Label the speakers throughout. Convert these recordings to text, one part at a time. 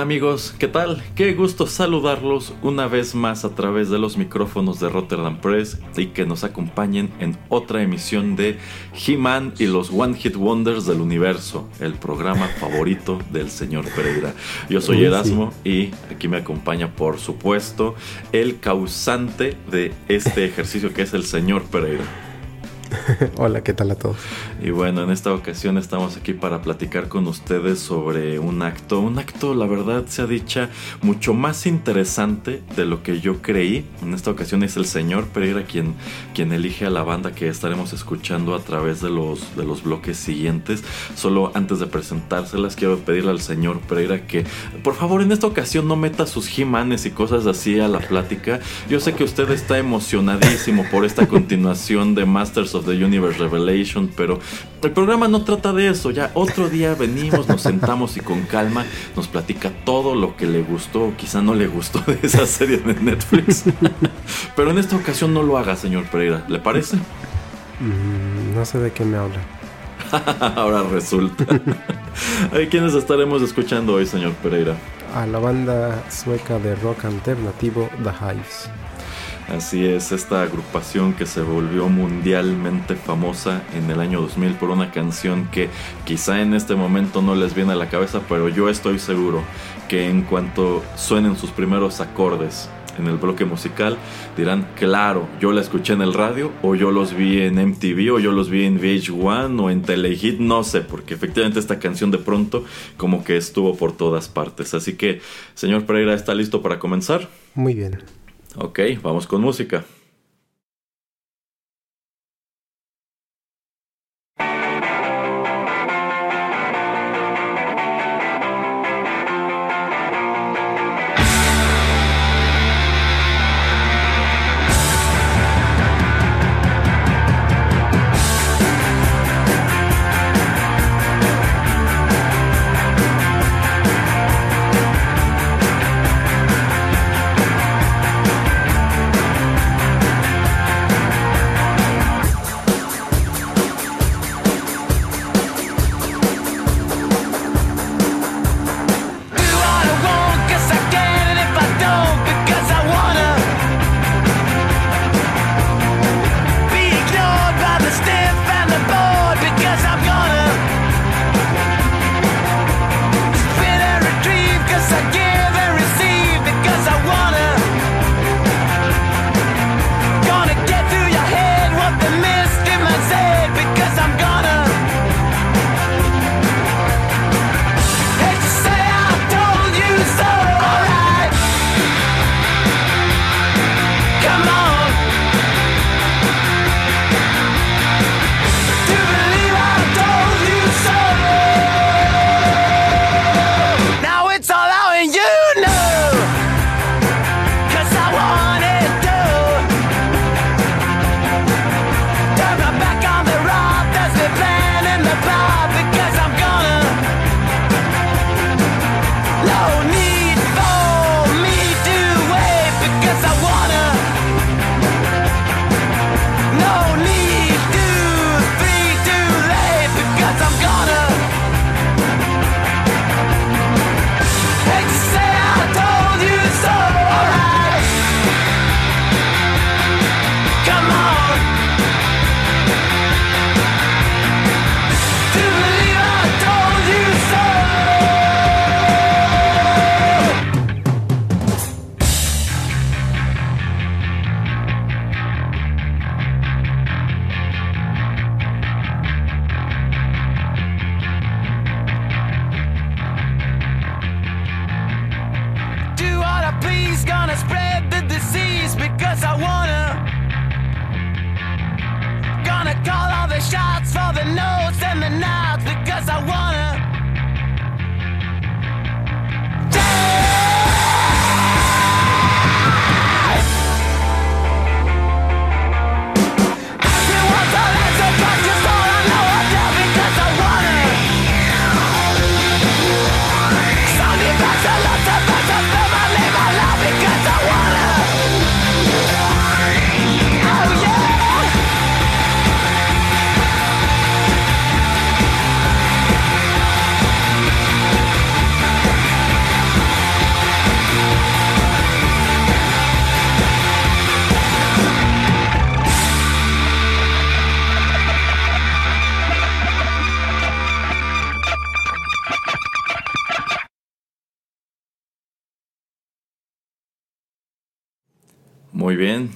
Speaker 1: Hola amigos, ¿qué tal? Qué gusto saludarlos una vez más a través de los micrófonos de Rotterdam Press y que nos acompañen en otra emisión de He-Man y los One Hit Wonders del universo, el programa favorito del señor Pereira. Yo soy Erasmo y aquí me acompaña por supuesto el causante de este ejercicio que es el señor Pereira.
Speaker 2: Hola, ¿qué tal a todos?
Speaker 1: Y bueno, en esta ocasión estamos aquí para platicar con ustedes sobre un acto, un acto, la verdad se ha dicha, mucho más interesante de lo que yo creí. En esta ocasión es el señor Pereira quien, quien elige a la banda que estaremos escuchando a través de los, de los bloques siguientes. Solo antes de presentárselas, quiero pedirle al señor Pereira que, por favor, en esta ocasión no meta sus He-Manes y cosas así a la plática. Yo sé que usted está emocionadísimo por esta continuación de Masters of the Universe Revelation, pero el programa no trata de eso. Ya otro día venimos, nos sentamos y con calma nos platica todo lo que le gustó o quizá no le gustó de esa serie de Netflix. pero en esta ocasión no lo haga, señor Pereira. ¿Le parece?
Speaker 2: Mm, no sé de qué me habla.
Speaker 1: Ahora resulta. ¿A quiénes estaremos escuchando hoy, señor Pereira?
Speaker 2: A la banda sueca de rock alternativo The Hives.
Speaker 1: Así es, esta agrupación que se volvió mundialmente famosa en el año 2000 por una canción que quizá en este momento no les viene a la cabeza, pero yo estoy seguro que en cuanto suenen sus primeros acordes en el bloque musical dirán, claro, yo la escuché en el radio o yo los vi en MTV o yo los vi en VH1 o en Telehit, no sé, porque efectivamente esta canción de pronto como que estuvo por todas partes. Así que, señor Pereira, ¿está listo para comenzar?
Speaker 2: Muy bien.
Speaker 1: Ok, vamos con música.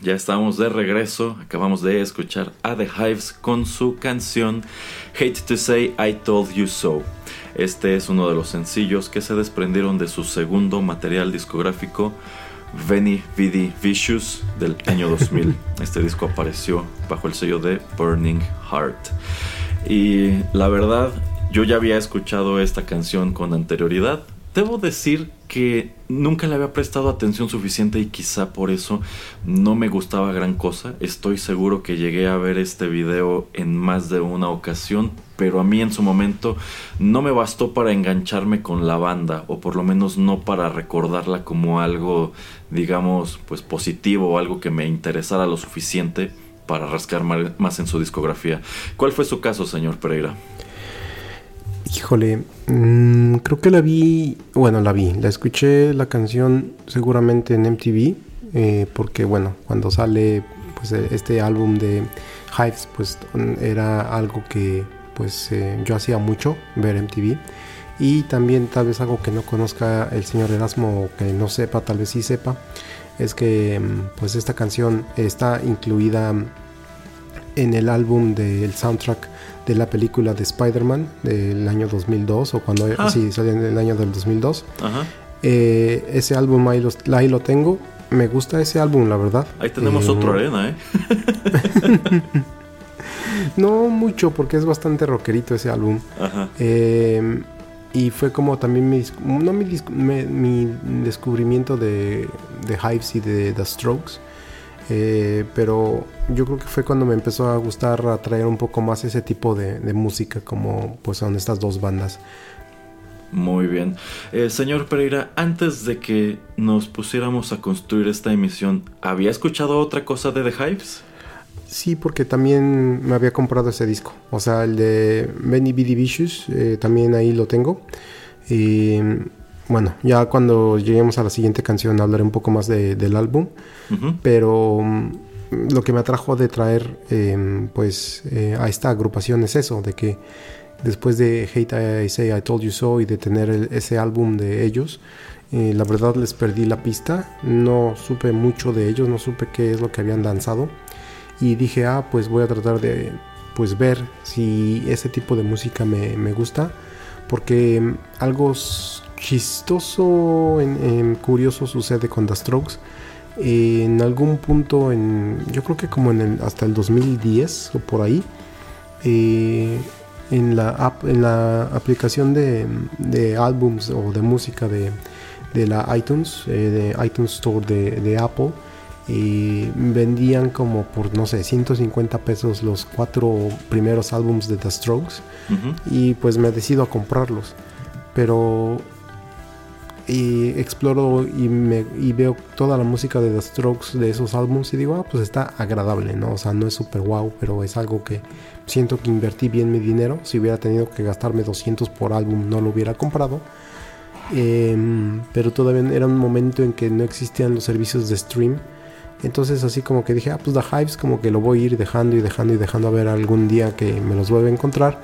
Speaker 1: Ya estamos de regreso. Acabamos de escuchar a The Hives con su canción Hate to Say I Told You So. Este es uno de los sencillos que se desprendieron de su segundo material discográfico, Veni Vidi Vicious, del año 2000. Este disco apareció bajo el sello de Burning Heart. Y la verdad, yo ya había escuchado esta canción con anterioridad. Debo decir que nunca le había prestado atención suficiente y quizá por eso no me gustaba gran cosa. Estoy seguro que llegué a ver este video en más de una ocasión, pero a mí en su momento no me bastó para engancharme con la banda, o por lo menos no para recordarla como algo, digamos, pues positivo o algo que me interesara lo suficiente para rascar más en su discografía. ¿Cuál fue su caso, señor Pereira?
Speaker 2: Híjole, mmm, creo que la vi, bueno, la vi, la escuché la canción seguramente en MTV, eh, porque bueno, cuando sale pues e, este álbum de Hives, pues era algo que pues eh, yo hacía mucho, ver MTV. Y también tal vez algo que no conozca el señor Erasmo o que no sepa, tal vez sí sepa, es que mm, pues esta canción está incluida en el álbum del soundtrack de la película de Spider-Man del año 2002 o cuando ah. sí salió en el año del 2002. Eh, ese álbum ahí, ahí, lo tengo. Me gusta ese álbum, la verdad.
Speaker 1: Ahí tenemos otro arena, ¿eh?
Speaker 2: no mucho, porque es bastante rockerito ese álbum. Eh, y fue como también mi, no mi, descubrimiento de, de Hives y de The Strokes. Eh, pero yo creo que fue cuando me empezó a gustar atraer un poco más ese tipo de, música como pues son estas dos bandas.
Speaker 1: Muy bien. Eh, señor Pereira, antes de que nos pusiéramos a construir esta emisión, ¿había escuchado otra cosa de The Hives?
Speaker 2: Sí, porque también me había comprado ese disco. O sea, el de Benny B. Vicious, eh, también ahí lo tengo. Y bueno, ya cuando lleguemos a la siguiente canción hablaré un poco más del álbum, pero mm, lo que me atrajo de traer em, pues eh, a esta agrupación es eso, de que después de Hate I Say I Told You So y de tener ese álbum de ellos, eh, la verdad les perdí la pista, no supe mucho de ellos, no supe qué es lo que habían danzado y dije, ah, pues voy a tratar de pues ver si ese tipo de música me, me gusta, porque em, algo chistoso, en, curioso sucede con The Strokes. en algún punto, en, yo creo que como en el, hasta el 2010 o por ahí, eh, en, la en la aplicación de, de álbums o de música de, de la iTunes, eh, de iTunes Store de, Apple, y vendían como por no sé 150 pesos los cuatro primeros álbums de The Strokes y pues me decido a comprarlos pero y exploro y, me, y veo toda la música de The Strokes de esos álbumes y digo, ah, pues está agradable, ¿no? O sea, no es súper wow, pero es algo que siento que invertí bien mi dinero. Si hubiera tenido que gastarme 200 por álbum, no lo hubiera comprado. Em, pero todavía era un momento en que no existían los servicios de stream. Entonces así como que dije, ah, pues The Hives como que lo voy a ir dejando y dejando y dejando a ver algún día que me los vuelva a encontrar.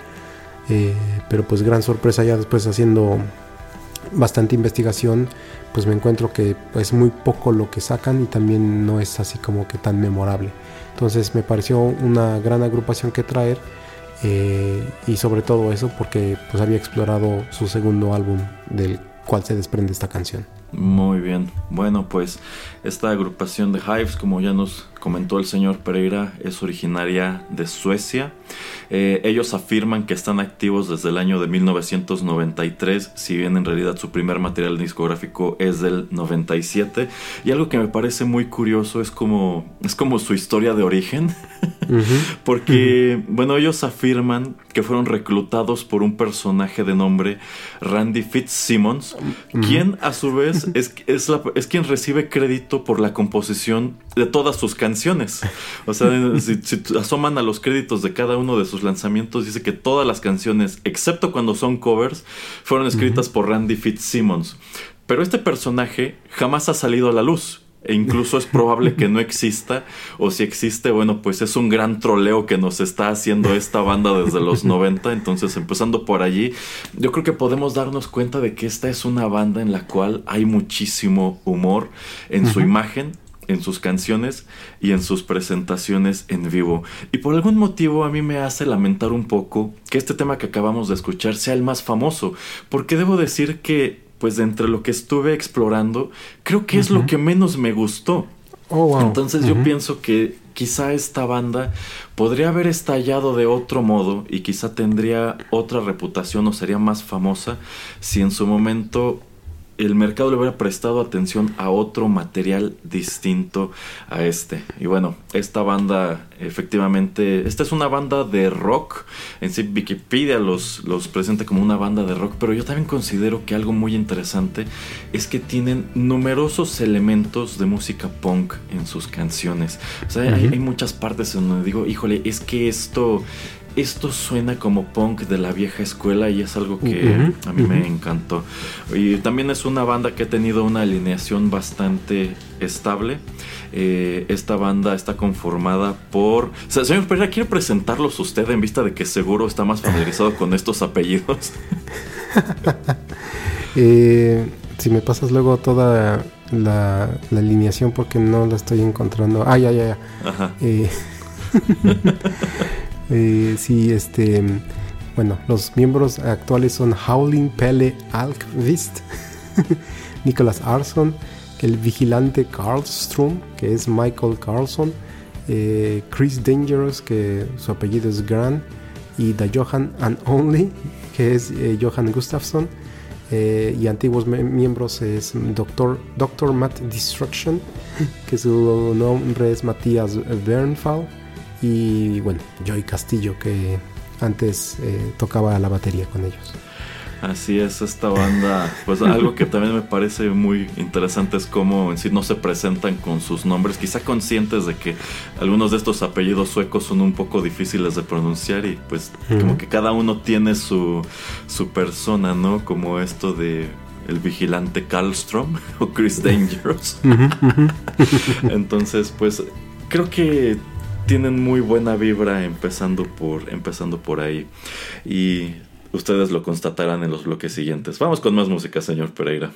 Speaker 2: Eh, pero pues gran sorpresa ya después haciendo bastante investigación, pues me encuentro que es muy poco lo que sacan y también no es así como que tan memorable. Entonces me pareció una gran agrupación que traer eh, y sobre todo eso porque pues había explorado su segundo álbum del cual se desprende esta canción.
Speaker 1: Muy bien. Bueno, pues esta agrupación de Hives, como ya nos comentó el señor Pereira, es originaria de Suecia. Eh, ellos afirman que están activos desde el año de 1993, si bien en realidad su primer material discográfico es del 97. Y algo que me parece muy curioso es como, es como su historia de origen. Porque, bueno, ellos afirman que fueron reclutados por un personaje de nombre Randy Fitzsimmons, quien a su vez es, es, es quien recibe crédito por la composición de todas sus canciones. O sea, si, asoman a los créditos de cada uno de sus lanzamientos, dice que todas las canciones, excepto cuando son covers, fueron escritas por Randy Fitzsimmons. Pero este personaje jamás ha salido a la luz. E incluso es probable que no exista, o si existe, bueno, pues es un gran troleo que nos está haciendo esta banda desde los 90. Entonces, empezando por allí, yo creo que podemos darnos cuenta de que esta es una banda en la cual hay muchísimo humor en su imagen, en sus canciones y en sus presentaciones en vivo. Y por algún motivo a mí me hace lamentar un poco que este tema que acabamos de escuchar sea el más famoso, porque debo decir que, pues de entre lo que estuve explorando, creo que es lo que menos me gustó. Oh, Entonces yo pienso que quizá esta banda podría haber estallado de otro modo y quizá tendría otra reputación o sería más famosa si en su momento el mercado le hubiera prestado atención a otro material distinto a este. Y bueno, esta banda efectivamente, esta es una banda de rock. En sí Wikipedia los, los presenta como una banda de rock, pero yo también considero que algo muy interesante es que tienen numerosos elementos de música punk en sus canciones. O sea, hay, hay muchas partes en donde digo, híjole, es que esto esto suena como punk de la vieja escuela y es algo que a mí me encantó. Y también es una banda que ha tenido una alineación bastante estable. Eh, esta banda está conformada por... señor Pereira, ¿quiere presentarlos usted en vista de que seguro está más familiarizado con estos apellidos?
Speaker 2: Eh, si me pasas luego toda la, alineación porque no la estoy encontrando. Ah, ya, ya, ya. Ajá. Eh, Eh, sí, este. Bueno, los miembros actuales son Howling Pele Alkvist, Nicholas Arson, el vigilante Carlstrom, que es Michael Carlson, eh, Chris Dangerous, que su apellido es Grant, y The Johan and Only, que es eh, Johan Gustafsson. y antiguos miembros es Doctor, Doctor Matt Destruction, que su nombre es Matías Bernfall y bueno, Joy Castillo que antes eh, tocaba la batería con ellos.
Speaker 1: Así es, esta banda, pues algo que también me parece muy interesante es cómo en sí no se presentan con sus nombres, quizá conscientes de que algunos de estos apellidos suecos son un poco difíciles de pronunciar y pues como que cada uno tiene su, su persona, ¿no? Como esto de el vigilante Karlstrom o Chris Dangerous. Entonces, pues creo que tienen muy buena vibra empezando por, empezando por ahí. Y ustedes lo constatarán en los bloques siguientes. Vamos con más música, señor Pereira.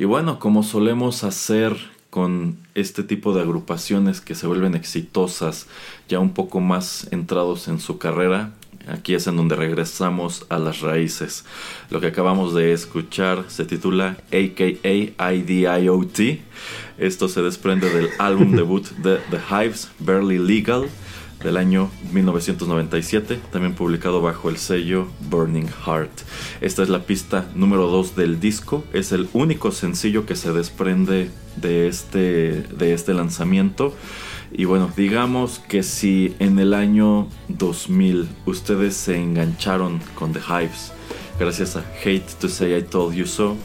Speaker 1: Y bueno, como solemos hacer con este tipo de agrupaciones que se vuelven exitosas, ya un poco más entrados en su carrera, aquí es en donde regresamos a las raíces. Lo que acabamos de escuchar se titula AKA IDIOT. Esto se desprende del álbum debut de The Hives, Barely Legal del año 1997, también publicado bajo el sello Burning Heart. Esta es la pista número 2 del disco, es el único sencillo que se desprende de este, de este lanzamiento. Y bueno, digamos que si en el año 2000 ustedes se engancharon con The Hives, gracias a Hate to Say I Told You So,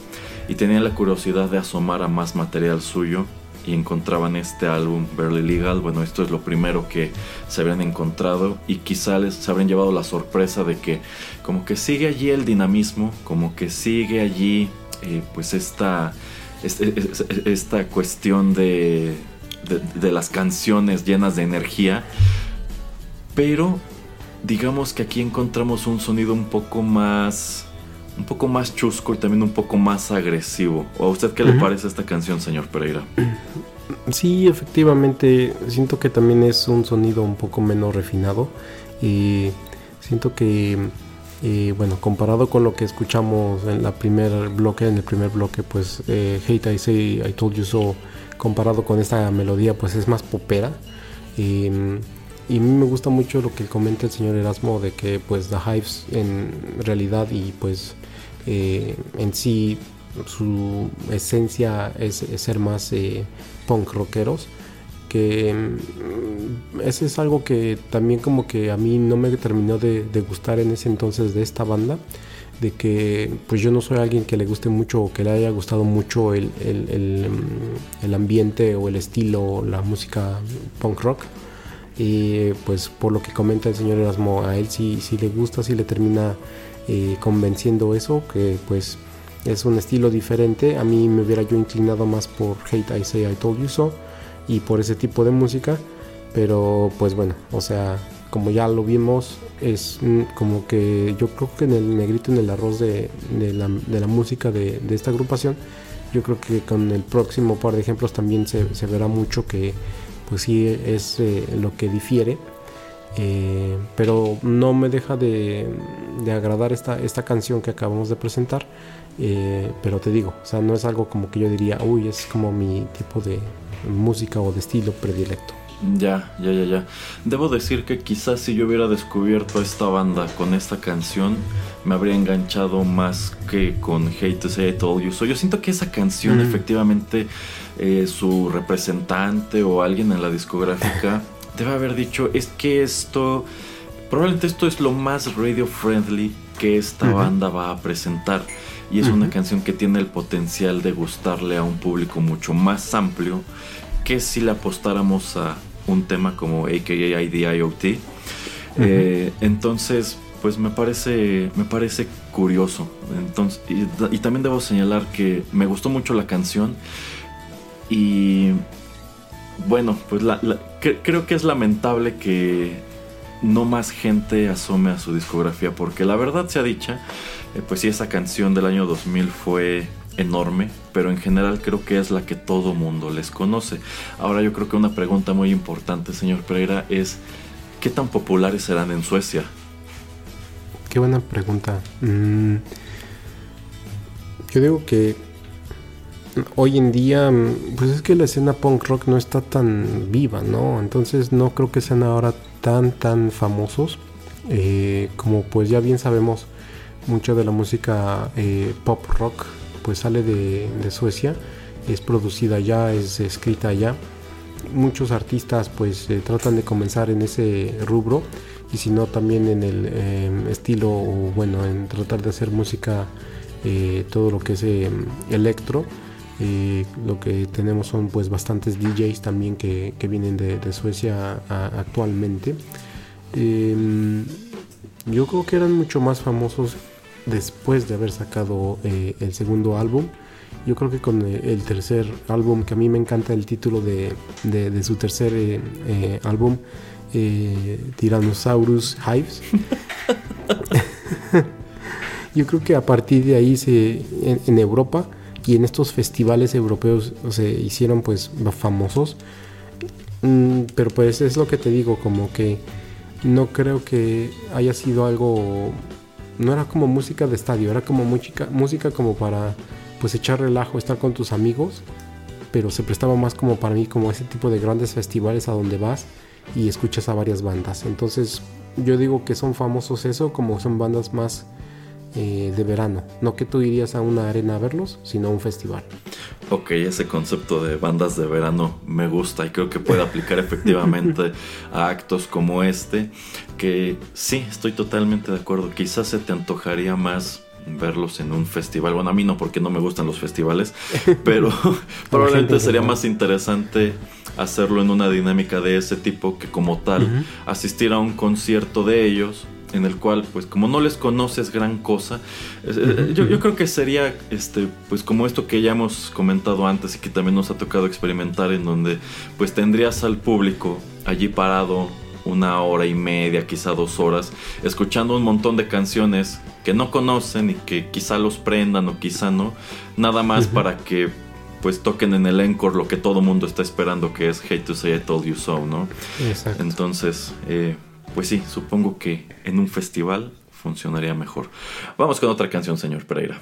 Speaker 1: y tenían la curiosidad de asomar a más material suyo, y encontraban este álbum Barely Legal, bueno, esto es lo primero que se habían encontrado y quizá les se habrían llevado la sorpresa de que como que sigue allí el dinamismo, como que sigue allí eh, pues esta, esta, cuestión de, de las canciones llenas de energía, pero digamos que aquí encontramos un sonido un poco más un poco más chusco y también un poco más agresivo. ¿O a usted qué le parece esta canción, señor Pereira?
Speaker 2: Sí, efectivamente, siento que también es un sonido un poco menos refinado. Y siento que, eh, bueno, comparado con lo que escuchamos en la primer bloque, en el primer bloque, pues eh, Hate I Say I Told You So, comparado con esta melodía, pues es más popera. Y a mí me gusta mucho lo que comenta el señor Erasmo de que pues The Hives en realidad y pues eh, en sí su esencia es, ser más eh, punk rockeros que mm, ese es algo que también como que a mí no me terminó de, gustar en ese entonces de esta banda de que pues yo no soy alguien que le guste mucho o que le haya gustado mucho el, el, el, ambiente o el estilo, la música punk rock. Y pues por lo que comenta el señor Erasmo, a él sí, sí le gusta, sí le termina eh, convenciendo eso, que pues es un estilo diferente. A mí me hubiera yo inclinado más por Hate I Say I Told You So y por ese tipo de música. Pero pues bueno, o sea, como ya lo vimos, es como que yo creo que en el negrito, en el arroz de, la, música de, esta agrupación, yo creo que con el próximo par de ejemplos también se, verá mucho que pues sí es eh, lo que difiere eh, pero no me deja de, agradar esta, esta canción que acabamos de presentar. Eh, pero te digo, o sea, no es algo como que yo diría, uy, es como mi tipo de música o de estilo predilecto.
Speaker 1: Ya, ya, ya, ya. Debo decir que quizás si yo hubiera descubierto a esta banda con esta canción, me habría enganchado más que con Hate to Say I Told You. So, yo siento que esa canción, efectivamente, eh, su representante o alguien en la discográfica debe haber dicho, es que esto, probablemente esto es lo más radio friendly que esta banda va a presentar. Y es una canción que tiene el potencial de gustarle a un público mucho más amplio que si le apostáramos a un tema como AKA IDIOT. Eh, entonces, pues me parece, me parece curioso. Entonces, y, también debo señalar que me gustó mucho la canción. Y bueno, pues la, creo que es lamentable que no más gente asome a su discografía, porque la verdad sea dicha, eh, pues sí, esa canción del año 2000 fue enorme, pero en general creo que es la que todo mundo les conoce. Ahora yo creo que una pregunta muy importante, señor Pereira, es ¿qué tan populares serán en Suecia?
Speaker 2: Qué buena pregunta. Mm, yo digo que hoy en día, mm, pues es que la escena punk rock no está tan viva, ¿no? Entonces no creo que sean ahora tan, tan famosos. Eh, como pues ya bien sabemos, mucha de la música eh, pop rock pues sale de, Suecia, es producida allá, es escrita allá. Muchos artistas pues eh, tratan de comenzar en ese rubro y si no también en el em, estilo o bueno en tratar de hacer música todo lo que es em, lo que tenemos son pues bastantes DJs también que, vienen de, Suecia actualmente. Em, yo creo que eran mucho más famosos después de haber sacado eh, el segundo álbum. Yo creo que con eh, el tercer álbum, que a mí me encanta el título de, su tercer eh, álbum, Tyrannosaurus Hives. Yo creo que a partir de ahí se, en Europa y en estos festivales europeos se hicieron pues famosos. Mm, pero pues es lo que te digo, como que no creo que haya sido algo... No era como música de estadio, era como música, música como para pues echar relajo, estar con tus amigos, pero se prestaba más como para mí como ese tipo de grandes festivales a donde vas y escuchas a varias bandas. Entonces yo digo que son famosos eso como son bandas más eh, de verano. No que tú irías a una arena a verlos, sino a un festival.
Speaker 1: Ok, ese concepto de bandas de verano me gusta y creo que puede aplicar efectivamente a actos como este, que sí, estoy totalmente de acuerdo. Quizás se te antojaría más verlos en un festival. Bueno, a mí no, porque no me gustan los festivales, pero probablemente sería más interesante hacerlo en una dinámica de ese tipo que como tal asistir a un concierto de ellos en el cual, pues como no les conoces gran cosa, yo, creo que sería, este, pues como esto que ya hemos comentado antes y que también nos ha tocado experimentar, en donde pues tendrías al público allí parado una hora y media, quizá dos horas, escuchando un montón de canciones que no conocen y que quizá los prendan o quizá no, nada más para que pues toquen en el encore lo que todo mundo está esperando que es Hate to Say I Told You So, ¿no? Exacto. Entonces, eh, pues sí, supongo que en un festival funcionaría mejor. Vamos con otra canción, señor Pereira.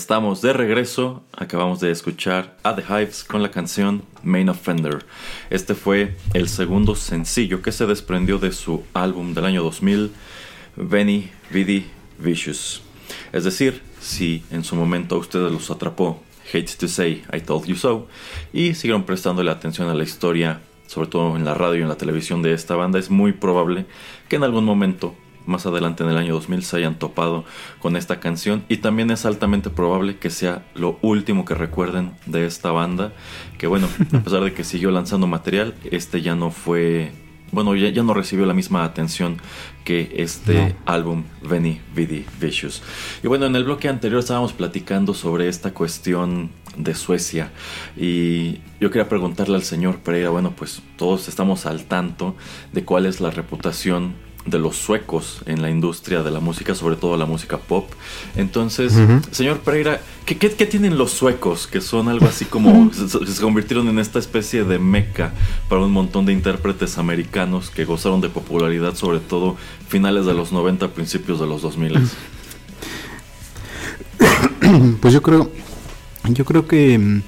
Speaker 1: Estamos de regreso, acabamos de escuchar a The Hives con la canción Main Offender. Este fue el segundo sencillo que se desprendió de su álbum del año 2000, Benny Vidi Vicious. Es decir, si en su momento a ustedes los atrapó Hate to Say I Told You So y siguieron prestándole atención a la historia, sobre todo en la radio y en la televisión de esta banda, es muy probable que en algún momento más adelante en el año 2000 se hayan topado con esta canción. Y también es altamente probable que sea lo último que recuerden de esta banda que bueno a pesar de que siguió lanzando material este ya no fue bueno, ya, no recibió la misma atención que este álbum Veni Vidi Vicious. Y bueno, en el bloque anterior estábamos platicando sobre esta cuestión de Suecia. Y yo quería preguntarle al señor Pereira, bueno, pues todos estamos al tanto de cuál es la reputación de los suecos en la industria de la música, sobre todo la música pop. Entonces, señor Pereira, ¿qué, tienen los suecos que son algo así como se, convirtieron en esta especie de meca para un montón de intérpretes americanos que gozaron de popularidad, sobre todo finales de los 90, principios de los 2000?
Speaker 3: Pues yo creo, yo creo que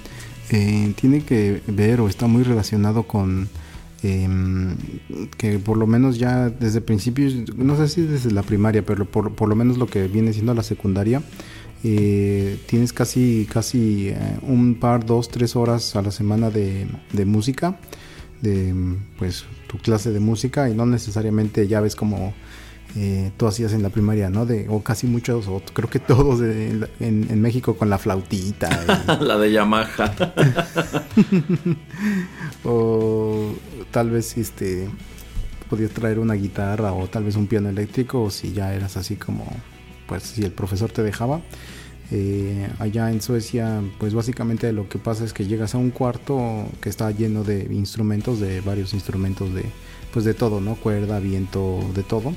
Speaker 3: eh, tiene que ver o está muy relacionado con Em, que por lo menos ya desde principios, no sé si desde la primaria, pero por, por lo menos lo que viene siendo la secundaria, eh, tienes casi, casi eh, un par, dos, tres horas a la semana de, de, música, de pues tu clase de música y no necesariamente ya ves como eh, tú hacías en la primaria, ¿no? De, o casi muchos, o creo que todos en, en, México con la flautita.
Speaker 1: la de Yamaha.
Speaker 3: o tal vez este podías traer una guitarra o tal vez un piano eléctrico o si ya eras así como pues si el profesor te dejaba. Eh, allá en Suecia pues básicamente lo que pasa es que llegas a un cuarto que está lleno de instrumentos de varios instrumentos de pues de todo no cuerda viento de todo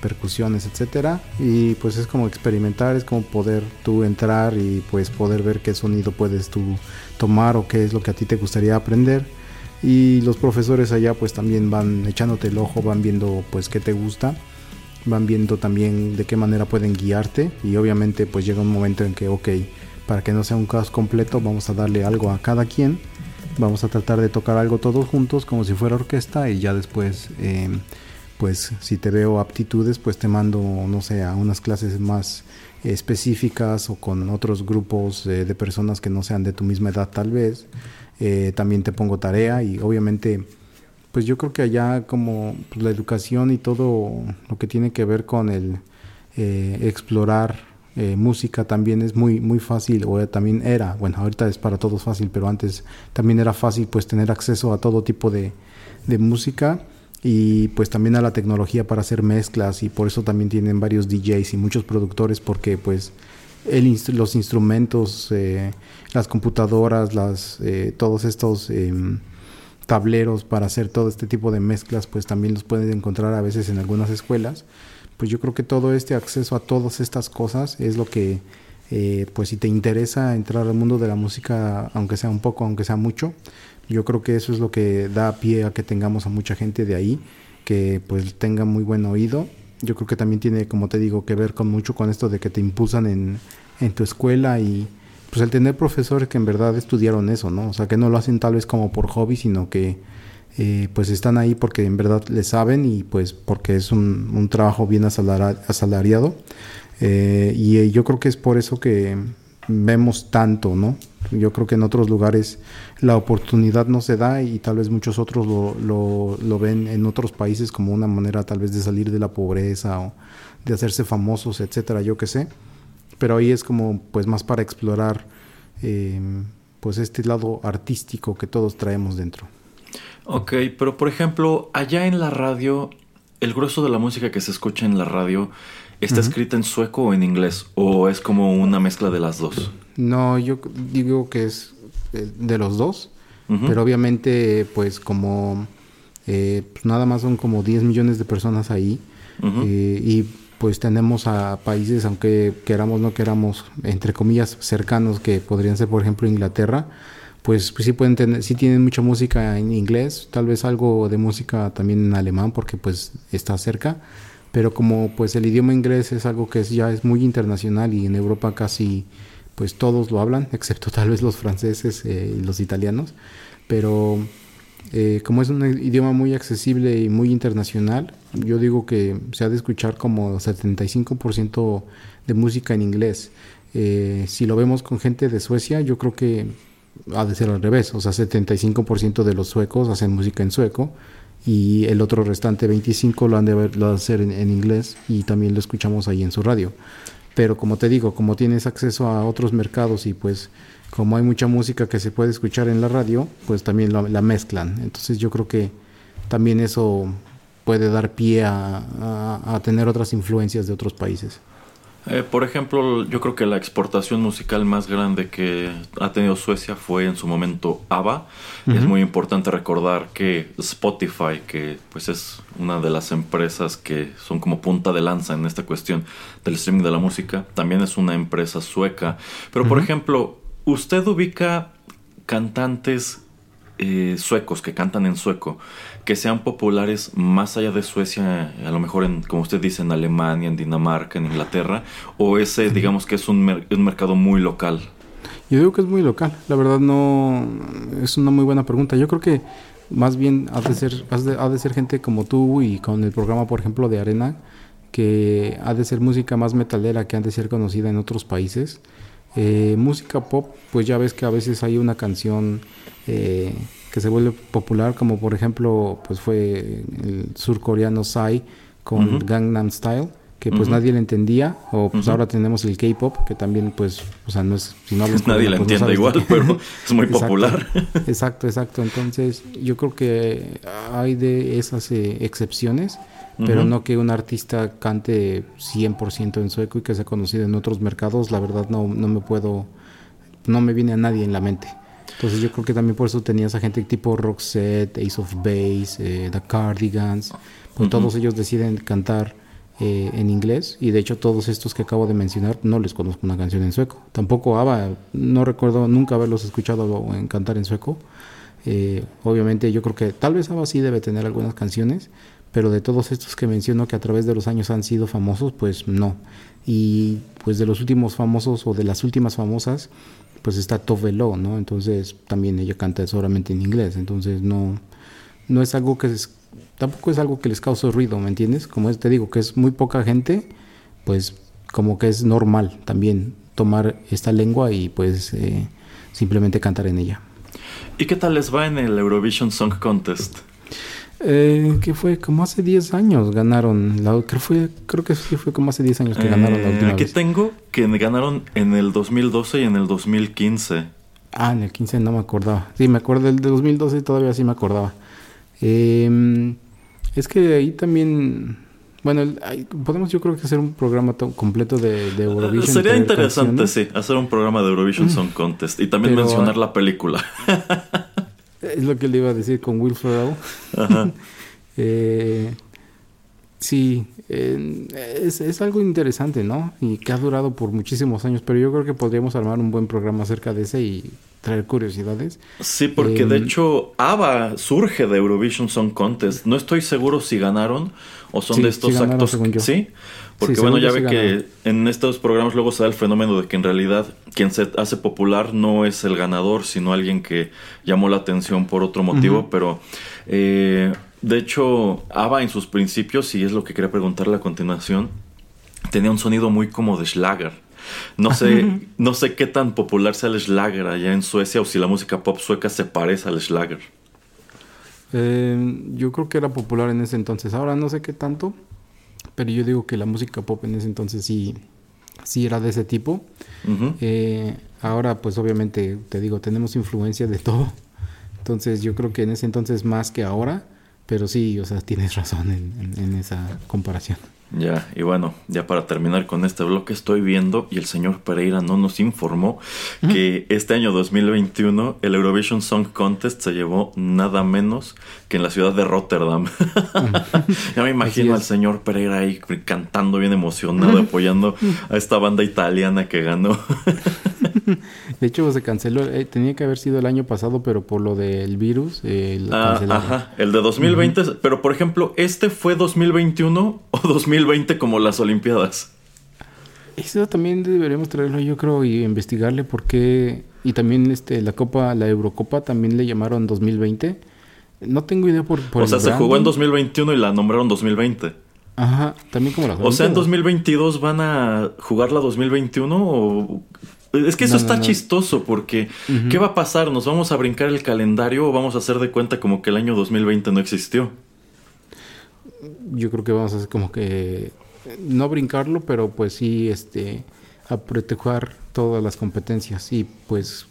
Speaker 3: percusiones etcétera. Y pues es como experimentar es como poder tú entrar y pues poder ver qué sonido puedes tú tomar o qué es lo que a ti te gustaría aprender y los profesores allá pues también van echándote el ojo, van viendo pues qué te gusta, van viendo también de qué manera pueden guiarte y obviamente pues llega un momento en que ok, para que no sea un caos completo vamos a darle algo a cada quien, vamos a tratar de tocar algo todos juntos como si fuera orquesta y ya después eh, pues si te veo aptitudes pues te mando no sé a unas clases más específicas o con otros grupos eh, de personas que no sean de tu misma edad tal vez eh, también te pongo tarea y obviamente pues yo creo que allá como pues, la educación y todo lo que tiene que ver con el eh, explorar eh, música también es muy muy fácil o también era bueno ahorita es para todos fácil pero antes también era fácil pues tener acceso a todo tipo de, de música y pues también a la tecnología para hacer mezclas y por eso también tienen varios DJs y muchos productores porque pues los instrumentos, eh, las computadoras, las, eh, todos estos em, tableros para hacer todo este tipo de mezclas, pues también los pueden encontrar a veces en algunas escuelas. Pues yo creo que todo este acceso a todas estas cosas es lo que, eh, pues si te interesa entrar al mundo de la música, aunque sea un poco, aunque sea mucho, yo creo que eso es lo que da pie a que tengamos a mucha gente de ahí que pues tenga muy buen oído yo creo que también tiene, como te digo, que ver con mucho con esto de que te impulsan en, en tu escuela y pues el tener profesores que en verdad estudiaron eso, ¿no? O sea, que no lo hacen tal vez como por hobby, sino que eh, pues están ahí porque en verdad le saben y pues porque es un, un trabajo bien asalariado. Eh, y yo creo que es por eso que vemos tanto, ¿no? Yo creo que en otros lugares la oportunidad no se da y tal vez muchos otros lo, lo, lo, ven en otros países como una manera tal vez de salir de la pobreza o de hacerse famosos, etcétera, yo qué sé. Pero ahí es como pues más para explorar em, pues este lado artístico que todos traemos dentro.
Speaker 1: Ok, pero por ejemplo, allá en la radio, el grueso de la música que se escucha en la radio ¿Está escrita en sueco o en inglés? ¿O es como una mezcla de las dos?
Speaker 3: No, yo digo que es de los dos. Pero obviamente, pues como eh, pues nada más son como 10 millones de personas ahí. Eh, y pues tenemos a países, aunque queramos no queramos, entre comillas, cercanos, que podrían ser, por ejemplo, Inglaterra. Pues, pues sí pueden tener, sí tienen mucha música en inglés, tal vez algo de música también en alemán, porque pues está cerca pero como pues el idioma inglés es algo que es, ya es muy internacional y en Europa casi pues todos lo hablan, excepto tal vez los franceses eh, y los italianos, pero eh, como es un idioma muy accesible y muy internacional, yo digo que se ha de escuchar como 75% de música en inglés. Eh, si lo vemos con gente de Suecia, yo creo que ha de ser al revés, o sea, 75% de los suecos hacen música en sueco y el otro restante 25 lo han de lo hacer en, inglés y también lo escuchamos ahí en su radio. Pero como te digo, como tienes acceso a otros mercados y pues como hay mucha música que se puede escuchar en la radio, pues también la, mezclan. Entonces yo creo que también eso puede dar pie a tener otras influencias de otros países.
Speaker 1: Eh, por ejemplo, yo creo que la exportación musical más grande que ha tenido Suecia fue en su momento ABBA. Es muy importante recordar que Spotify, que pues es una de las empresas que son como punta de lanza en esta cuestión del streaming de la música, también es una empresa sueca. Pero por ejemplo, ¿usted ubica cantantes eh, suecos que cantan en sueco que sean populares más allá de Suecia, a lo mejor en, como usted dice, en Alemania, en Dinamarca, en Inglaterra, o ese, digamos que es un, mercado muy local?
Speaker 3: Yo digo que es muy local, la verdad no es una muy buena pregunta. Yo creo que más bien ha de ser, ha de, ser gente como tú y con el programa, por ejemplo, de Arena, que ha de ser música más metalera que han de ser conocida en otros países. Eh, música pop, pues ya ves que a veces hay una canción eh, que se vuelve popular, como por ejemplo, pues fue el surcoreano Psy con Gangnam Style, que pues nadie le entendía, o pues ahora tenemos el K-pop, que también pues, o sea, no es,
Speaker 1: si no Nadie le pues, entiende igual, pero es muy popular.
Speaker 3: Exacto, exacto. Entonces, yo creo que hay de esas eh, excepciones, pero no que un artista cante 100% en sueco y que sea conocido en otros mercados, la verdad no, no me puedo, no me viene a nadie en la mente. Entonces yo creo que también por eso tenías a gente tipo Roxette, Ace of Base, eh, The Cardigans, pues todos ellos deciden cantar eh, en inglés y de hecho todos estos que acabo de mencionar no les conozco una canción en sueco. Tampoco ABBA, no recuerdo nunca haberlos escuchado en cantar en sueco. Eh, obviamente yo creo que tal vez ABBA sí debe tener algunas canciones, pero de todos estos que menciono que a través de los años han sido famosos, pues no. Y pues de los últimos famosos o de las últimas famosas, pues está Tove ¿no? Entonces también ella canta solamente en inglés, entonces no, no es algo que es, tampoco es algo que les cause ruido, ¿me entiendes? Como te digo, que es muy poca gente, pues como que es normal también tomar esta lengua y pues eh, simplemente cantar en ella.
Speaker 1: ¿Y qué tal les va en el Eurovision Song Contest?
Speaker 3: Eh, que fue como hace 10 años ganaron. La, creo, fue, creo que sí fue como hace 10 años que ganaron la última
Speaker 1: eh, aquí tengo que ganaron en el 2012 y en el 2015.
Speaker 3: Ah, en el 15 no me acordaba. Sí, me acuerdo del de 2012 todavía sí me acordaba. Em, es que ahí también. Bueno, podemos yo creo que hacer un programa completo de, Eurovision.
Speaker 1: Sería interesante, sí, hacer un programa de Eurovision Song Contest y también mencionar la película.
Speaker 3: Es lo que le iba a decir con Will Ferrell. eh, sí, es, es, algo interesante, ¿no? Y que ha durado por muchísimos años, pero yo creo que podríamos armar un buen programa acerca de ese y traer curiosidades.
Speaker 1: Sí, porque de em, hecho ABBA surge de Eurovision Song Contest. No estoy seguro si ganaron o son de estos actos. Sí, porque bueno, ya ve que en estos programas luego se da el fenómeno de que en realidad quien se hace popular no es el ganador, sino alguien que llamó la atención por otro motivo. Pero eh, de hecho, ABBA en sus principios, y es lo que quería preguntarle a continuación, tenía un sonido muy como de Schlager. No sé, no sé qué tan popular sea el Schlager allá en Suecia o si la música pop sueca se parece al Schlager.
Speaker 3: Eh, yo creo que era popular en ese entonces. Ahora no sé qué tanto. Pero yo digo que la música pop en ese entonces sí, sí era de ese tipo. Eh, ahora, pues obviamente, te digo, tenemos influencia de todo. Entonces yo creo que en ese entonces más que ahora, pero sí, o sea, tienes razón en esa comparación.
Speaker 1: Ya, y bueno, ya para terminar con este bloque estoy viendo y el señor Pereira no nos informó que este año 2021 el Eurovision Song Contest se llevó nada menos que en la ciudad de Rotterdam. ya me imagino al señor Pereira ahí cantando bien emocionado, apoyando a esta banda italiana que ganó.
Speaker 3: de hecho, se canceló, eh, tenía que haber sido el año pasado, pero por lo del virus, eh,
Speaker 1: ah, ajá, el de 2020, pero por ejemplo, ¿este fue 2021 o 2021? 2020 como las Olimpiadas.
Speaker 3: Eso también deberíamos traerlo, yo creo, y investigarle por qué. Y también este, la Copa, la Eurocopa también le llamaron 2020. No tengo idea por. por
Speaker 1: o sea, se jugó en 2021 y la nombraron 2020.
Speaker 3: Ajá, también como la
Speaker 1: O sea, en 2022 van a jugar la 2021 o. Es que eso está chistoso porque ¿qué va a pasar? ¿Nos vamos a brincar el calendario o vamos a hacer de cuenta como que el año 2020 no existió?
Speaker 3: yo creo que vamos a hacer como que no brincarlo, pero pues sí, este, apretejar todas las competencias. Y pues,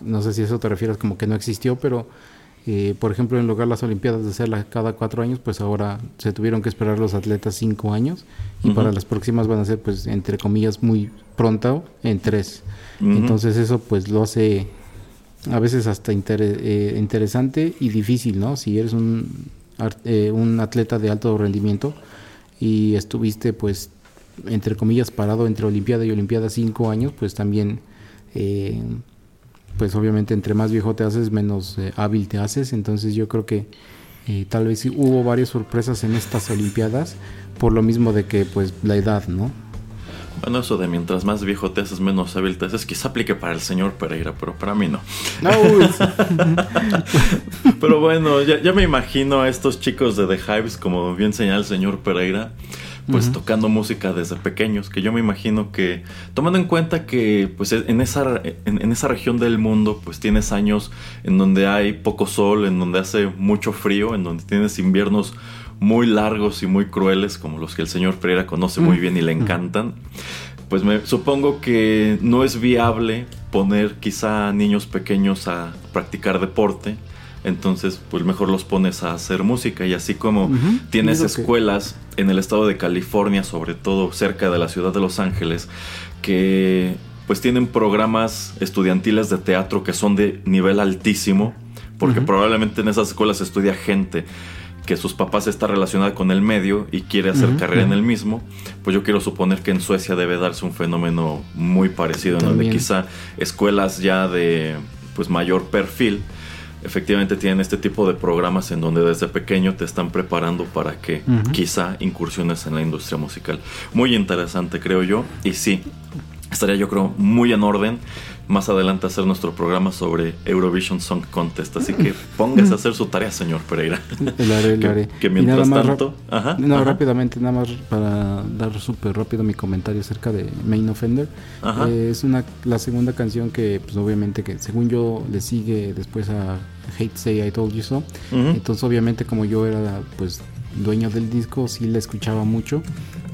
Speaker 3: no sé si eso te refieres como que no existió, pero Eh, por ejemplo, en lugar de las Olimpiadas de hacerlas cada cuatro años, pues ahora se tuvieron que esperar los atletas cinco años y para las próximas van a ser, pues, entre comillas, muy pronto en tres. Entonces eso, pues, lo hace a veces hasta eh, interesante y difícil, ¿no? Si eres un, eh, un atleta de alto rendimiento y estuviste, pues, entre comillas, parado entre Olimpiada y Olimpiada cinco años, pues también pues obviamente entre más viejo te haces, menos eh, hábil te haces. Entonces yo creo que eh, tal vez hubo varias sorpresas en estas Olimpiadas por lo mismo de que pues la edad, ¿no?
Speaker 1: Bueno, eso de mientras más viejo te haces, menos hábil te haces, quizá aplique para el señor Pereira, pero para mí no.
Speaker 3: No,
Speaker 1: pero bueno, ya, ya, me imagino a estos chicos de The Hives, como bien señala el señor Pereira, pues tocando música desde pequeños, que yo me imagino que, tomando en cuenta que pues en esa, en, esa región del mundo pues tienes años en donde hay poco sol, en donde hace mucho frío, en donde tienes inviernos muy largos y muy crueles, como los que el señor Pereira conoce muy bien y le encantan, pues me supongo que no es viable poner quizá a niños pequeños a practicar deporte entonces pues mejor los pones a hacer música. Y así como tienes escuelas en el estado de California, sobre todo cerca de la ciudad de Los Ángeles, que pues tienen programas estudiantiles de teatro que son de nivel altísimo, porque probablemente en esas escuelas estudia gente que sus papás está relacionada con el medio y quiere hacer carrera en el mismo, pues yo quiero suponer que en Suecia debe darse un fenómeno muy parecido, en donde quizá escuelas ya de pues mayor perfil efectivamente tienen este tipo de programas en donde desde pequeño te están preparando para que quizá incursiones en la industria musical. Muy interesante, creo yo. Y sí, estaría yo creo muy en orden más adelante hacer nuestro programa sobre Eurovision Song Contest. Así que póngase a hacer su tarea, señor Pereira.
Speaker 3: El haré, el haré.
Speaker 1: Que, mientras tanto.
Speaker 3: no, rápidamente, nada más para dar súper rápido mi comentario acerca de Main Offender. Eh, es una la segunda canción que, pues obviamente, que según yo le sigue después a Hate Say I Told You So. Entonces, obviamente, como yo era pues dueño del disco, sí le escuchaba mucho.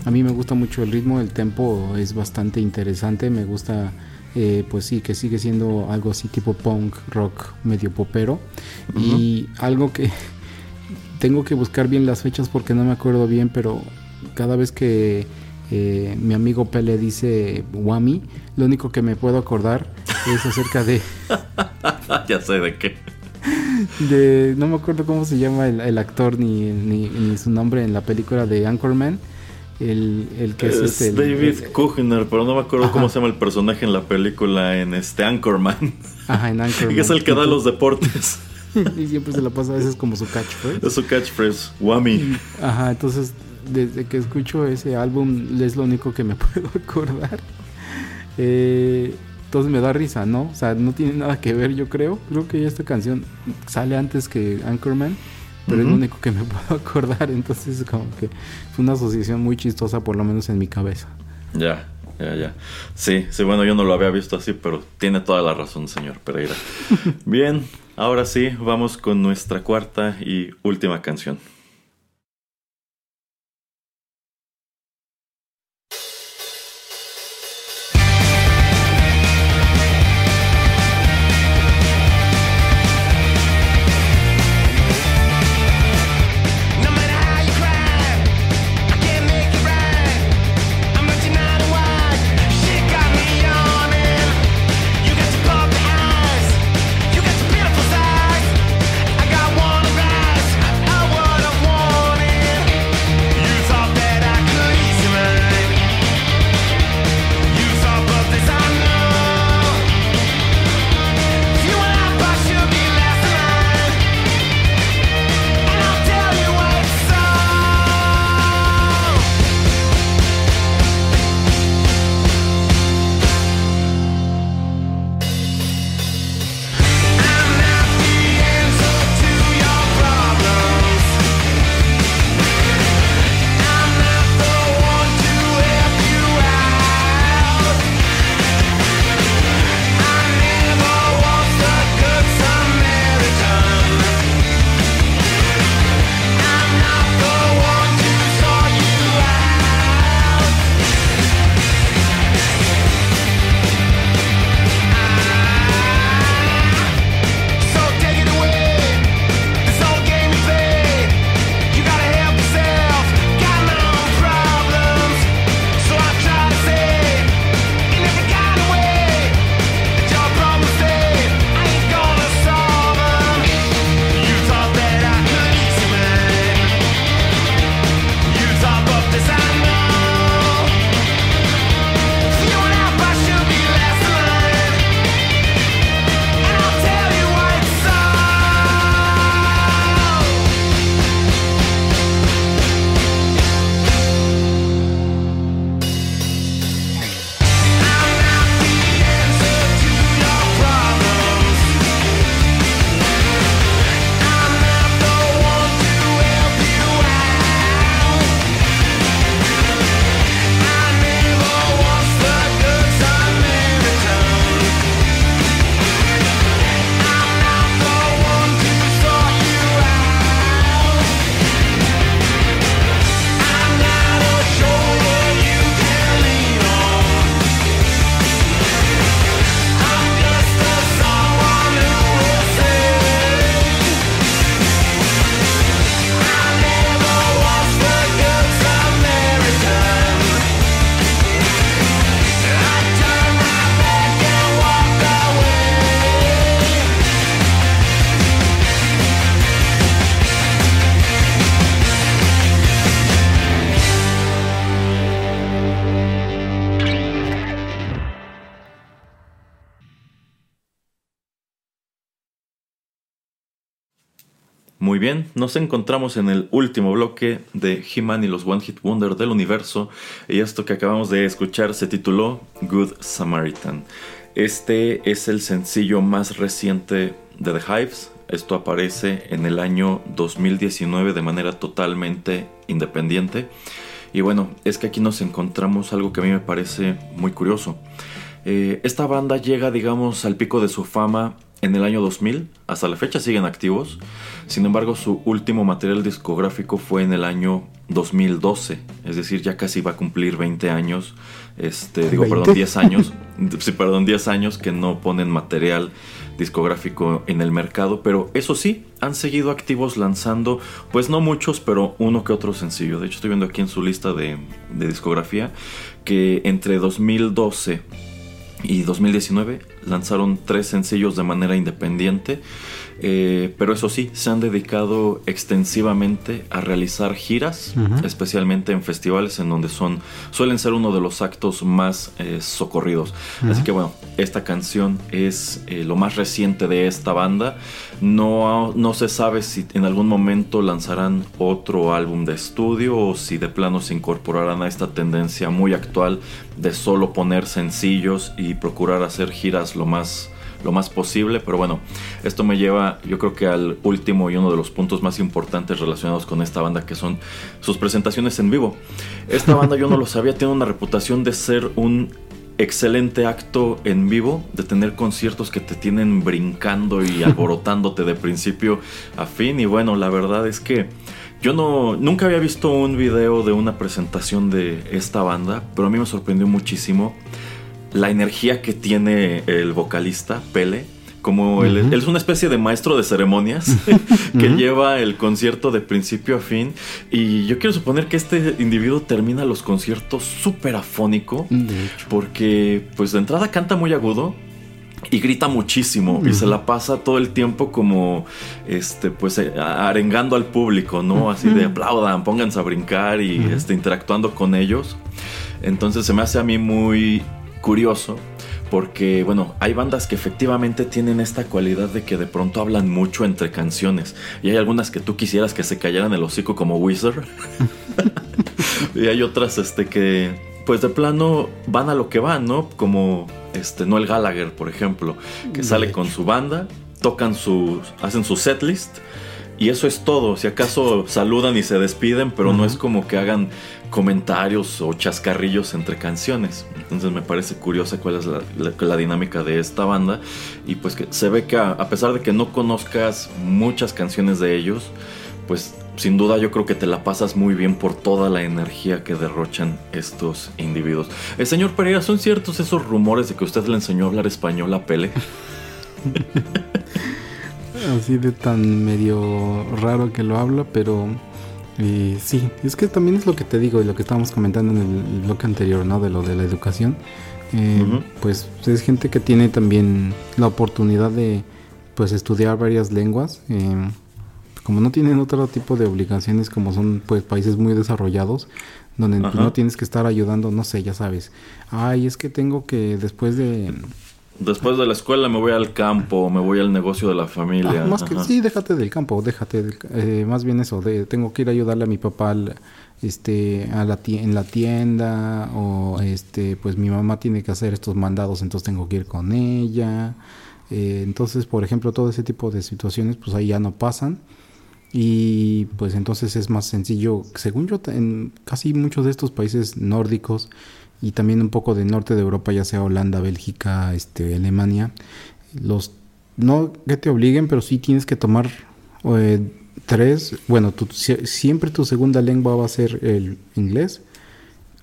Speaker 3: A mí me gusta mucho el ritmo, el tempo es bastante interesante, me gusta eh, pues sí, que sigue siendo algo así tipo punk, rock, medio popero. Y algo que tengo que buscar bien las fechas porque no me acuerdo bien, pero cada vez que eh, mi amigo Pele dice Wami, lo único que me puedo acordar es acerca de...
Speaker 1: ya sé de qué.
Speaker 3: De, no me acuerdo cómo se llama el, actor ni, ni, su nombre en la película de Anchorman el, el que es, este,
Speaker 1: David el, pero no me acuerdo cómo se llama el personaje en la película en este Anchorman.
Speaker 3: Ajá, en Anchorman.
Speaker 1: y es el que da los deportes.
Speaker 3: y siempre se la pasa a veces como su catchphrase.
Speaker 1: Es su catchphrase, Wami.
Speaker 3: Ajá, entonces desde que escucho ese álbum es lo único que me puedo acordar. Eh, entonces me da risa, ¿no? O sea, no tiene nada que ver, yo creo. Creo que esta canción sale antes que Anchorman pero es lo único que me puedo acordar, entonces como que fue una asociación muy chistosa, por lo menos en mi cabeza.
Speaker 1: Ya, ya, ya. Sí, sí, bueno, yo no lo había visto así, pero tiene toda la razón, señor Pereira. Bien, ahora sí, vamos con nuestra cuarta y última canción. Nos encontramos en el último bloque de He-Man y los One Hit Wonder del universo y esto que acabamos de escuchar se tituló Good Samaritan. Este es el sencillo más reciente de The Hives. Esto aparece en el año 2019 de manera totalmente independiente. Y bueno, es que aquí nos encontramos algo que a mí me parece muy curioso. Eh, esta banda llega, digamos, al pico de su fama en el año 2000. Hasta la fecha siguen activos. Sin embargo, su último material discográfico fue en el año 2012. Es decir, ya casi va a cumplir 20 años. Este, digo, perdón, 10 años. sí, perdón, 10 años que no ponen material discográfico en el mercado, pero eso sí, han seguido activos lanzando, pues no muchos, pero uno que otro sencillo. De hecho, estoy viendo aquí en su lista de, de discografía que entre 2012 y 2019 lanzaron tres sencillos de manera independiente, eh, pero eso sí, se han dedicado extensivamente a realizar giras, especialmente en festivales en donde son suelen ser uno de los actos más eh, socorridos. Así que bueno, esta canción es eh, lo más reciente de esta banda. No, no se sabe si en algún momento lanzarán otro álbum de estudio o si de plano se incorporarán a esta tendencia muy actual de solo poner sencillos y procurar hacer giras lo más lo más posible, pero bueno, esto me lleva yo creo que al último y uno de los puntos más importantes relacionados con esta banda que son sus presentaciones en vivo. Esta banda yo no lo sabía, tiene una reputación de ser un excelente acto en vivo, de tener conciertos que te tienen brincando y alborotándote de principio a fin y bueno, la verdad es que yo no nunca había visto un video de una presentación de esta banda, pero a mí me sorprendió muchísimo la energía que tiene el vocalista, Pele. Como él, es una especie de maestro de ceremonias que lleva el concierto de principio a fin. Y yo quiero suponer que este individuo termina los conciertos súper afónico. Porque, pues de entrada canta muy agudo, y grita muchísimo y se la pasa todo el tiempo como este pues eh, arengando al público, ¿no? Así de aplaudan, pónganse a brincar y este, interactuando con ellos. Entonces se me hace a mí muy curioso porque, bueno, hay bandas que efectivamente tienen esta cualidad de que de pronto hablan mucho entre canciones. Y hay algunas que tú quisieras que se callaran el hocico como Wizard. y hay otras este, que, pues de plano, van a lo que van, ¿no? Como este, Noel Gallagher, por ejemplo, que sale con su banda, tocan su, hacen su setlist. Y eso es todo. Si acaso saludan y se despiden, pero no es como que hagan comentarios o chascarrillos entre canciones. Entonces me parece curiosa cuál es la, dinámica de esta banda. Y pues que se ve que a, pesar de que no conozcas muchas canciones de ellos, pues sin duda yo creo que te la pasas muy bien por toda la energía que derrochan estos individuos. El señor Pereira, ¿son ciertos esos rumores de que usted le enseñó a hablar español a Pele?
Speaker 3: Así de tan medio raro que lo habla, pero eh, sí, es que también es lo que te digo y lo que estábamos comentando en el bloque anterior, ¿no? De lo de la educación. Eh, pues es gente que tiene también la oportunidad de pues estudiar varias lenguas. Eh, como no tienen otro tipo de obligaciones como son pues países muy desarrollados, donde no tienes que estar ayudando, no sé, ya sabes. Ay, es que tengo que después de
Speaker 1: Después de la escuela me voy al campo, me voy al negocio de la familia.
Speaker 3: Ah, más que sí, déjate del campo, déjate, eh, más bien eso, de tengo que ir a ayudarle a mi papá este, a la en la tienda o este, pues mi mamá tiene que hacer estos mandados, entonces tengo que ir con ella. Eh, entonces, por ejemplo, todo ese tipo de situaciones, pues ahí ya no pasan y pues entonces es más sencillo, según yo, en casi muchos de estos países nórdicos y también un poco del norte de Europa, ya sea Holanda, Bélgica, este, Alemania, los no que te obliguen, pero sí tienes que tomar eh, tres, bueno, siempre tu segunda lengua va a ser el inglés.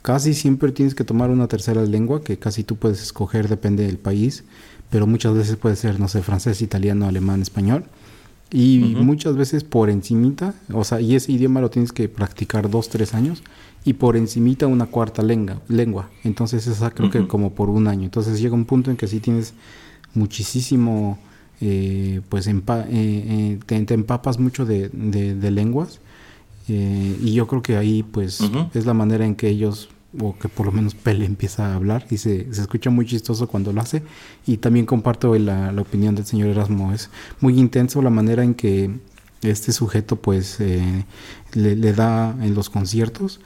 Speaker 3: Casi siempre tienes que tomar una tercera lengua que casi tú puedes escoger, depende del país, pero muchas veces puede ser, no sé, francés, italiano, alemán, español. Y muchas veces por encimita, o sea, y ese idioma lo tienes que practicar dos, tres años y por encimita una cuarta lengua. lengua. Entonces esa creo que como por un año. Entonces llega un punto en que sí tienes muchísimo, eh, pues eh, eh, te, empapas mucho de, de, lenguas. y yo creo que ahí pues es la manera en que ellos, o que por lo menos Pele empieza a hablar y se, se escucha muy chistoso cuando lo hace. Y también comparto la, la opinión del señor Erasmo. Es muy intenso la manera en que este sujeto pues eh, le, da en los conciertos.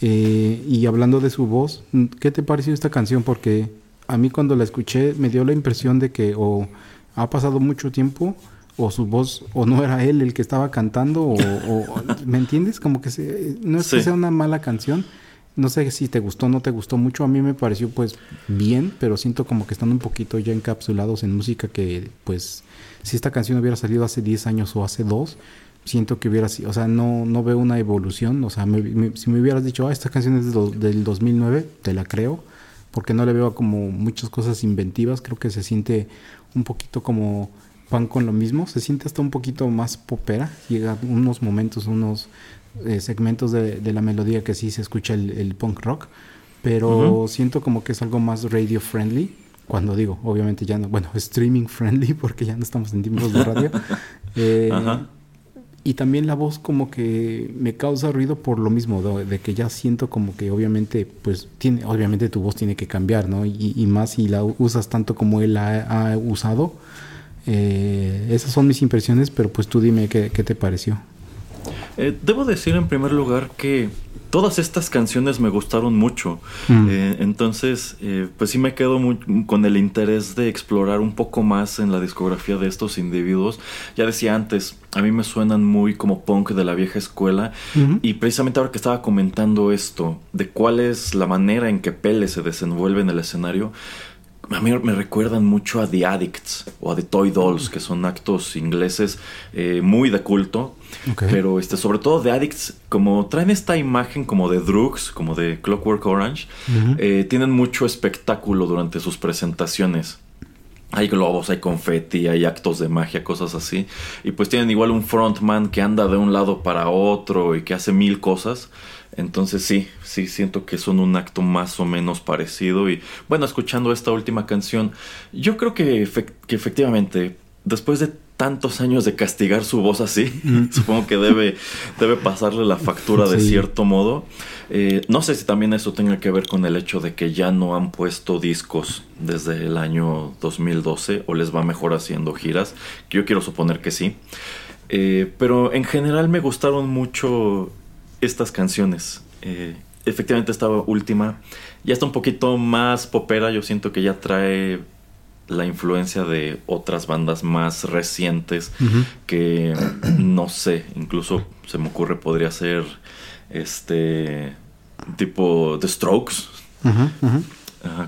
Speaker 3: Eh, y hablando de su voz, ¿qué te pareció esta canción? Porque a mí cuando la escuché me dio la impresión de que o ha pasado mucho tiempo o su voz o no era él el que estaba cantando o, ¿me entiendes? Como que se, no es que sea una mala canción. No sé si te gustó o no te gustó mucho. A mí me pareció pues bien, pero siento como que están un poquito ya encapsulados en música que pues si esta canción hubiera salido hace 10 años o hace 2, siento que hubiera sido, o sea, no, no veo una evolución. O sea, si me hubieras dicho, ah, esta canción es del 2009, te la creo, porque no le veo como muchas cosas inventivas. Creo que se siente un poquito como pan con lo mismo, se siente hasta un poquito más popera. Llega unos momentos, unos eh, segmentos de, la melodía que sí se escucha el, punk rock, pero siento como que es algo más radio friendly cuando digo, obviamente ya no, bueno, streaming friendly porque ya no estamos en tiempos de radio. Eh, y también la voz como que me causa ruido por lo mismo, de, que ya siento como que obviamente, pues tiene, obviamente tu voz tiene que cambiar, ¿no? Y, más si la usas tanto como él ha, ha usado. Eh, esas son mis impresiones, pero pues tú dime qué, qué te pareció.
Speaker 1: Eh, debo decir en primer lugar que todas estas canciones me gustaron mucho. Mm. Eh, entonces, eh, pues sí me quedo muy, con el interés de explorar un poco más en la discografía de estos individuos. Ya decía antes, a mí me suenan muy como punk de la vieja escuela. Y precisamente ahora que estaba comentando esto, de cuál es la manera en que Pele se desenvuelve en el escenario, a mí me recuerdan mucho a The Addicts o a The Toy Dolls, que son actos ingleses eh, muy de culto. Pero este, sobre todo The Addicts, como traen esta imagen como de drugs, como de Clockwork Orange, eh, tienen mucho espectáculo durante sus presentaciones. Hay globos, hay confeti, hay actos de magia, cosas así. Y pues tienen igual un frontman que anda de un lado para otro y que hace mil cosas. Entonces sí, sí siento que son un acto más o menos parecido y bueno, escuchando esta última canción, yo creo que, que efectivamente, después de tantos años de castigar su voz así, mm. supongo que debe, debe pasarle la factura de cierto modo. Eh, no sé si también eso tenga que ver con el hecho de que ya no han puesto discos desde el año 2012 o les va mejor haciendo giras, que yo quiero suponer que sí. Eh, pero en general me gustaron mucho estas canciones. Eh, efectivamente esta última ya está un poquito más popera, yo siento que ya trae la influencia de otras bandas más recientes que no sé, incluso se me ocurre podría ser este tipo The Strokes.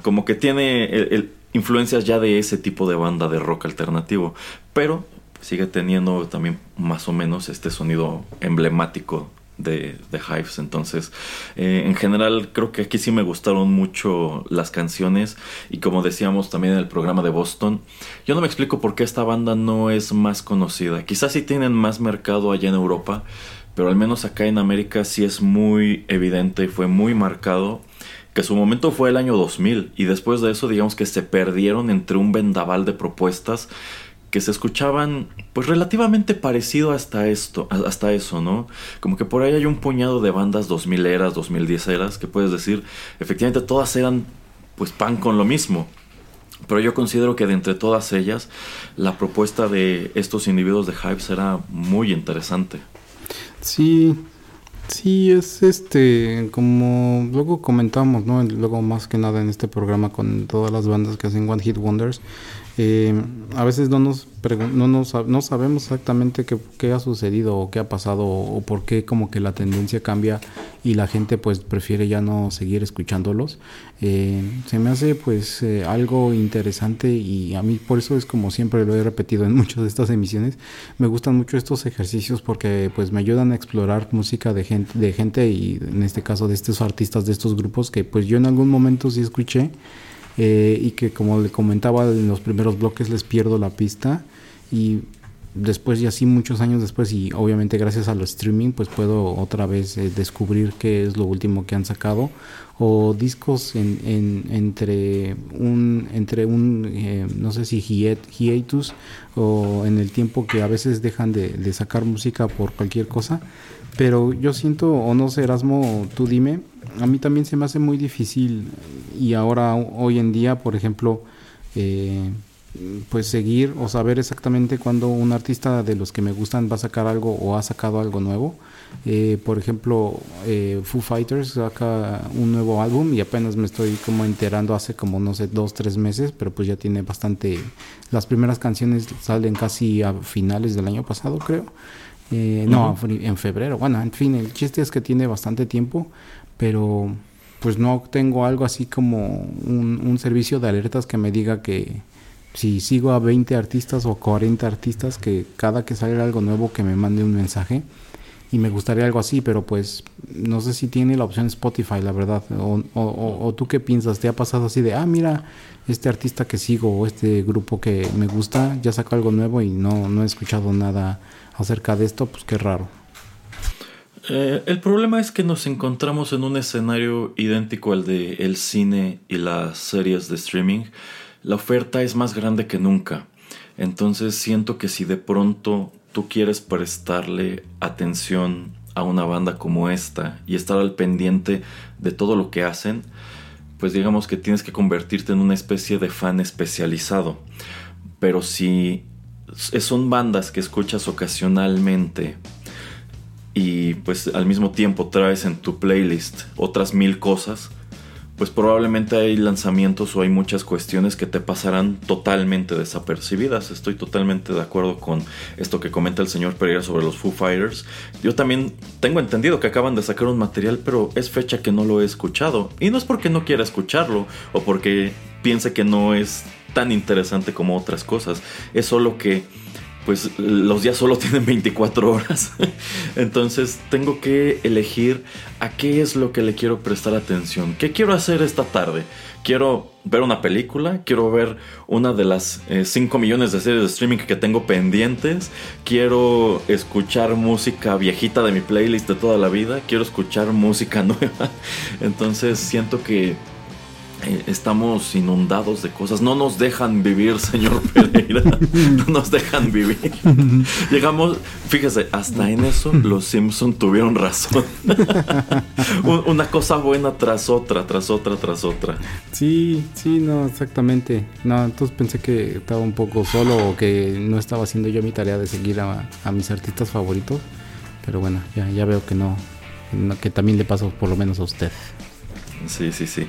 Speaker 1: como que tiene influencias ya de ese tipo de banda de rock alternativo, pero sigue teniendo también más o menos este sonido emblemático de, Hives. Entonces, eh, en general, creo que aquí sí me gustaron mucho las canciones. Y como decíamos también en el programa de Boston, yo no me explico por qué esta banda no es más conocida. Quizás sí tienen más mercado allá en Europa, pero al menos acá en América sí es muy evidente y fue muy marcado que su momento fue el año 2000 y después de eso digamos que se perdieron entre un vendaval de propuestas que se escuchaban pues relativamente parecido hasta esto, hasta eso, ¿no? Como que por ahí hay un puñado de bandas 2000 eras, 2010 eras, que puedes decir, efectivamente todas eran pues pan con lo mismo. Pero yo considero que de entre todas ellas, la propuesta de estos individuos de Hype era muy interesante.
Speaker 3: Sí, sí, es este, como luego comentamos, ¿no? Luego más que nada en este programa con todas las bandas que hacen One Hit Wonders, eh, a veces no nos, no, nos, no sabemos exactamente qué, qué, ha sucedido o qué ha pasado o, por qué como que la tendencia cambia y la gente pues prefiere ya no seguir escuchándolos. Eh, se me hace pues eh, algo interesante y a mí por eso es como siempre lo he repetido en muchas de estas emisiones. Me gustan mucho estos ejercicios porque pues me ayudan a explorar música de gente, de gente y en este caso de estos artistas de estos grupos que pues yo en algún momento sí escuché eh, y que como le comentaba en los primeros bloques les pierdo la pista y después y así muchos años después y obviamente gracias al streaming pues puedo otra vez eh, descubrir qué es lo último que han sacado o discos en, en, entre un entre un eh, no sé si hiatus o en el tiempo que a veces dejan de, de sacar música por cualquier cosa. Pero yo siento o no sé Erasmo tú dime a mí también se me hace muy difícil y ahora hoy en día, por ejemplo, eh, pues seguir o saber exactamente cuándo un artista de los que me gustan va a sacar algo o ha sacado algo nuevo. Eh, por ejemplo, eh, Foo Fighters saca un nuevo álbum y apenas me estoy como enterando hace como no sé dos tres meses, pero pues ya tiene bastante. Las primeras canciones salen casi a finales del año pasado, creo. Eh, no, en febrero. Bueno, en fin, el chiste es que tiene bastante tiempo, pero pues no tengo algo así como un, un servicio de alertas que me diga que si sigo a 20 artistas o 40 artistas, que cada que salga algo nuevo que me mande un mensaje. Y me gustaría algo así, pero pues no sé si tiene la opción Spotify, la verdad. O, o, tú qué piensas, ¿te ha pasado así de, ah, mira, este artista que sigo o este grupo que me gusta ya sacó algo nuevo y no, no he escuchado nada acerca de esto? Pues qué raro.
Speaker 1: Eh, el problema es que nos encontramos en un escenario idéntico al de el cine y las series de streaming la oferta es más grande que nunca. Entonces siento que si de pronto tú quieres prestarle atención a una banda como esta y estar al pendiente de todo lo que hacen, pues digamos que tienes que convertirte en una especie de fan especializado. Pero si son bandas que escuchas ocasionalmente y pues al mismo tiempo traes en tu playlist otras mil cosas, pues probablemente hay lanzamientos o hay muchas cuestiones que te pasarán totalmente desapercibidas. Estoy totalmente de acuerdo con esto que comenta el señor Pereira sobre los Foo Fighters. Yo también tengo entendido que acaban de sacar un material, pero es fecha que no lo he escuchado. Y no es porque no quiera escucharlo o porque piense que no es tan interesante como otras cosas. Es solo que pues los días solo tienen 24 horas. Entonces tengo que elegir a qué es lo que le quiero prestar atención. ¿Qué quiero hacer esta tarde? Quiero ver una película, quiero ver una de las 5 eh, millones de series de streaming que tengo pendientes, quiero escuchar música viejita de mi playlist de toda la vida, quiero escuchar música nueva. Entonces siento que eh, estamos inundados de cosas. No nos dejan vivir, señor Pereira. No nos dejan vivir. Llegamos, fíjese, hasta en eso los Simpson tuvieron razón. Una cosa buena tras otra, tras otra, tras otra.
Speaker 3: Sí, sí, no, exactamente. No, entonces pensé que estaba un poco solo o que no estaba haciendo yo mi tarea de seguir a, mis artistas favoritos. Pero bueno, ya, ya veo que no, que también le paso por lo menos a usted.
Speaker 1: Sí, sí, sí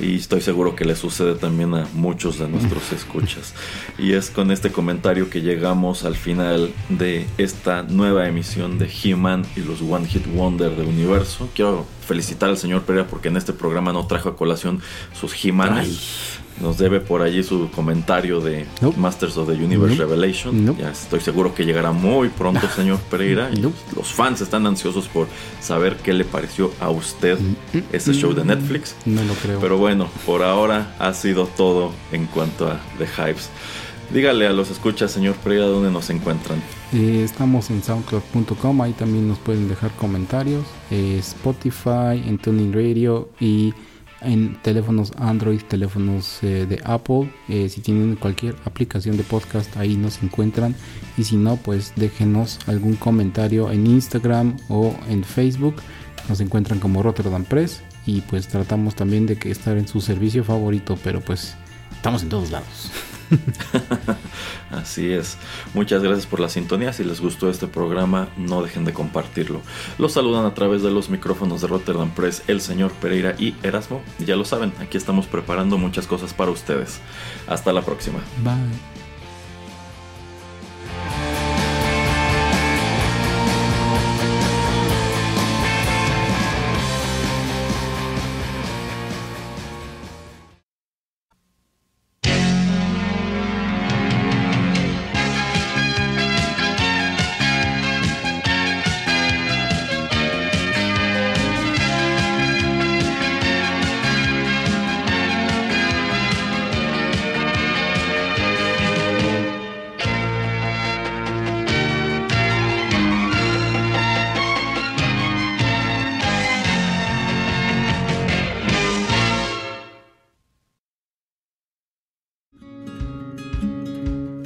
Speaker 1: y estoy seguro que le sucede también a muchos de nuestros escuchas. Y es con este comentario que llegamos al final de esta nueva emisión de He-Man y los One Hit Wonder del universo. Quiero felicitar al señor Pereira porque en este programa no trajo a colación sus He-Manes. Nos debe por allí su comentario de Masters of the Universe Revelation. Ya estoy seguro que llegará muy pronto, señor Pereira. Y los fans están ansiosos por saber qué le pareció a usted ese show de. Netflix.
Speaker 3: No lo creo.
Speaker 1: Pero bueno, por ahora ha sido todo en cuanto a The Hypes. Dígale a los escuchas, señor Pereira, dónde nos encuentran.
Speaker 3: Eh, estamos en soundcloud.com, ahí también nos pueden dejar comentarios. Eh, Spotify, en Tuning Radio y en teléfonos Android, teléfonos eh, de Apple. Eh, si tienen cualquier aplicación de podcast, ahí nos encuentran. Y si no, pues déjenos algún comentario en Instagram o en Facebook. Nos encuentran como Rotterdam Press. Y pues tratamos también de que estar en su servicio favorito, pero pues estamos en todos lados.
Speaker 1: Así es. Muchas gracias por la sintonía. Si les gustó este programa, no dejen de compartirlo. Los saludan a través de los micrófonos de Rotterdam Press el señor Pereira y Erasmo. Ya lo saben, aquí estamos preparando muchas cosas para ustedes. Hasta la próxima.
Speaker 3: Bye.